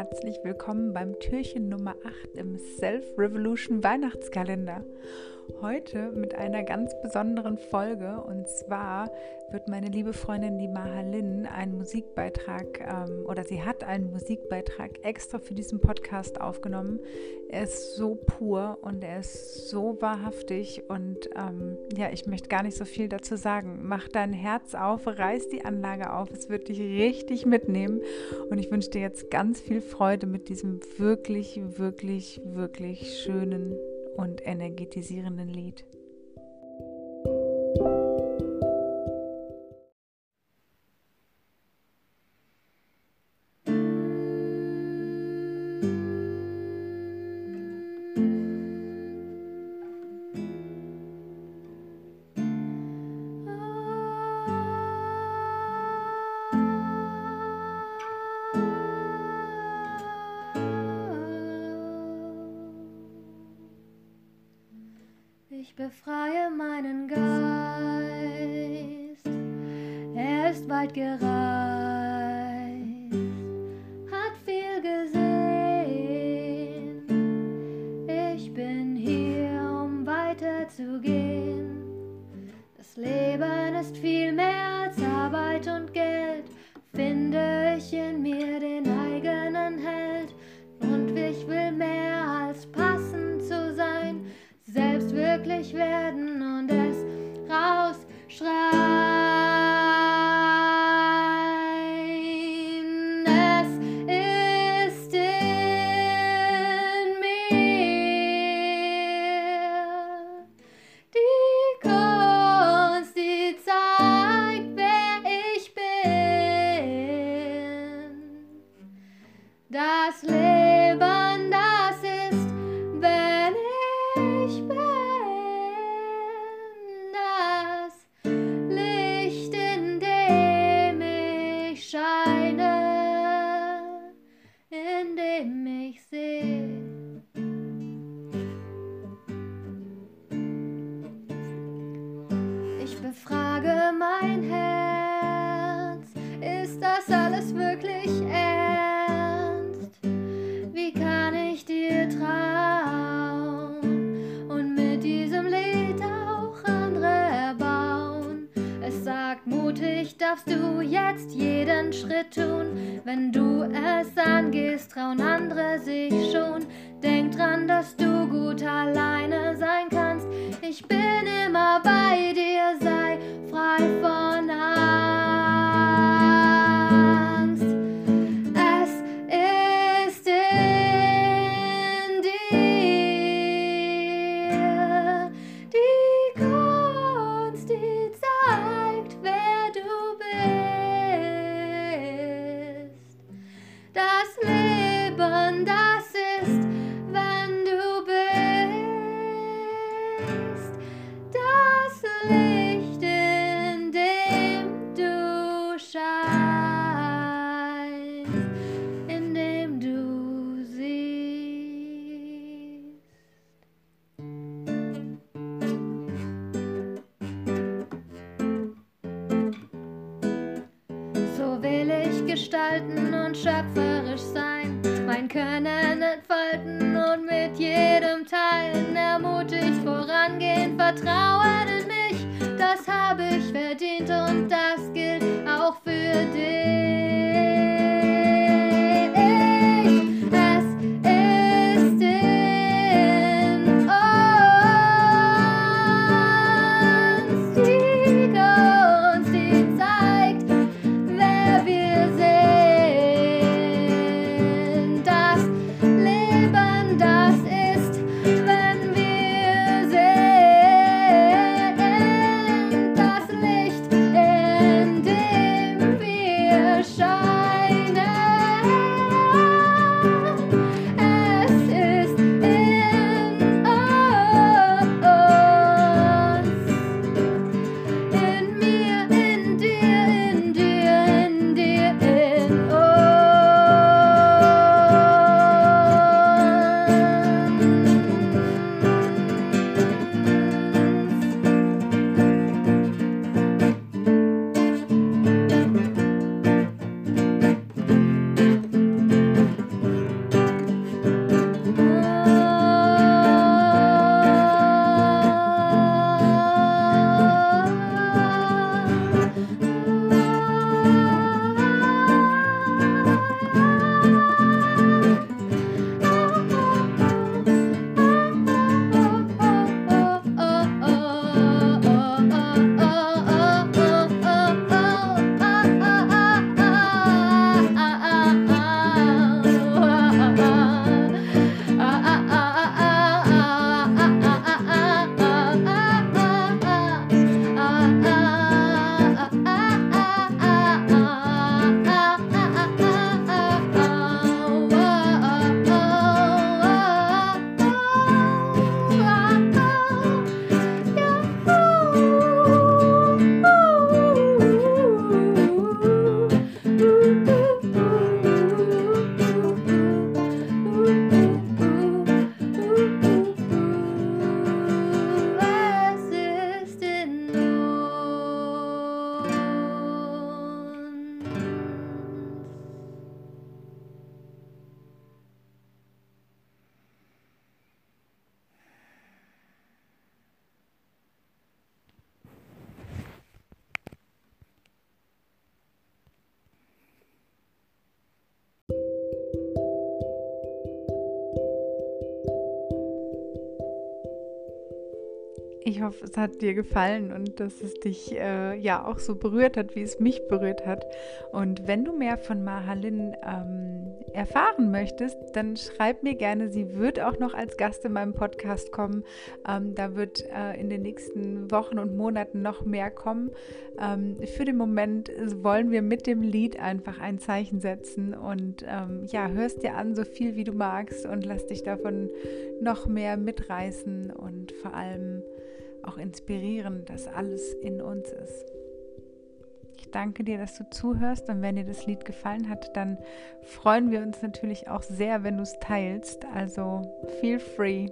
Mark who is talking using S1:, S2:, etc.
S1: herzlich willkommen beim Türchen Nummer 8 im Self Revolution Weihnachtskalender. Heute mit einer ganz besonderen Folge und zwar wird meine liebe Freundin, die Mahalin, einen Musikbeitrag ähm, oder sie hat einen Musikbeitrag extra für diesen Podcast aufgenommen. Er ist so pur und er ist so wahrhaftig und ähm, ja, ich möchte gar nicht so viel dazu sagen. Mach dein Herz auf, reiß die Anlage auf, es wird dich richtig mitnehmen und ich wünsche dir jetzt ganz viel Freude mit diesem wirklich, wirklich, wirklich schönen und energetisierenden Lied.
S2: Ich befreie meinen Geist, er ist weit gereist, hat viel gesehen. Ich bin hier, um weiterzugehen. Das Leben ist viel mehr als Arbeit und Geld. Finde ich in mir wirklich werden Wenn du es angehst, trauen andere sich schon. Denk dran, dass du gut alleine sein kannst. Ich bin immer bei dir, sei frei von Angst. Gestalten und schöpferisch sein, mein Können entfalten und mit jedem Teilen ermutigt vorangehen, Vertrauen in mich, das habe ich verdient und das gilt auch für dich.
S1: Ich hoffe, es hat dir gefallen und dass es dich äh, ja auch so berührt hat, wie es mich berührt hat. Und wenn du mehr von Mahalin ähm, erfahren möchtest, dann schreib mir gerne. Sie wird auch noch als Gast in meinem Podcast kommen. Ähm, da wird äh, in den nächsten Wochen und Monaten noch mehr kommen. Ähm, für den Moment wollen wir mit dem Lied einfach ein Zeichen setzen und ähm, ja, hörst dir an, so viel wie du magst und lass dich davon noch mehr mitreißen und vor allem auch inspirieren, dass alles in uns ist. Ich danke dir, dass du zuhörst und wenn dir das Lied gefallen hat, dann freuen wir uns natürlich auch sehr, wenn du es teilst. Also feel free.